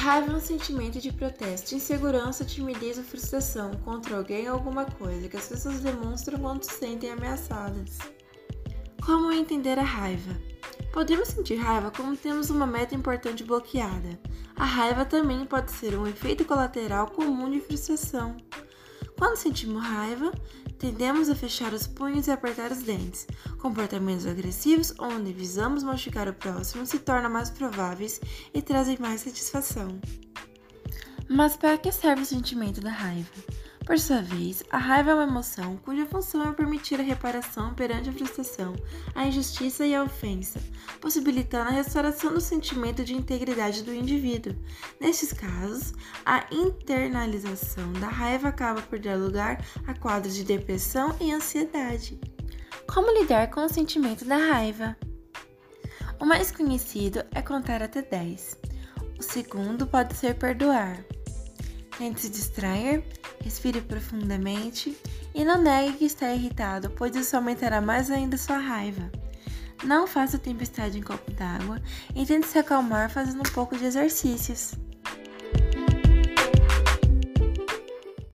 raiva é um sentimento de protesto, insegurança, timidez ou frustração contra alguém ou alguma coisa que as pessoas demonstram quando se sentem ameaçadas. Como entender a raiva? Podemos sentir raiva quando temos uma meta importante bloqueada. A raiva também pode ser um efeito colateral comum de frustração. Quando sentimos raiva, tendemos a fechar os punhos e apertar os dentes. Comportamentos agressivos, onde visamos machucar o próximo, se tornam mais prováveis e trazem mais satisfação. Mas para que serve o sentimento da raiva? Por sua vez, a raiva é uma emoção cuja função é permitir a reparação perante a frustração, a injustiça e a ofensa, possibilitando a restauração do sentimento de integridade do indivíduo. Nestes casos, a internalização da raiva acaba por dar lugar a quadros de depressão e ansiedade. Como lidar com o sentimento da raiva? O mais conhecido é contar até 10. O segundo pode ser perdoar. Tente se distrair, respire profundamente e não negue que está irritado, pois isso aumentará mais ainda sua raiva. Não faça tempestade em copo d'água e tente se acalmar fazendo um pouco de exercícios.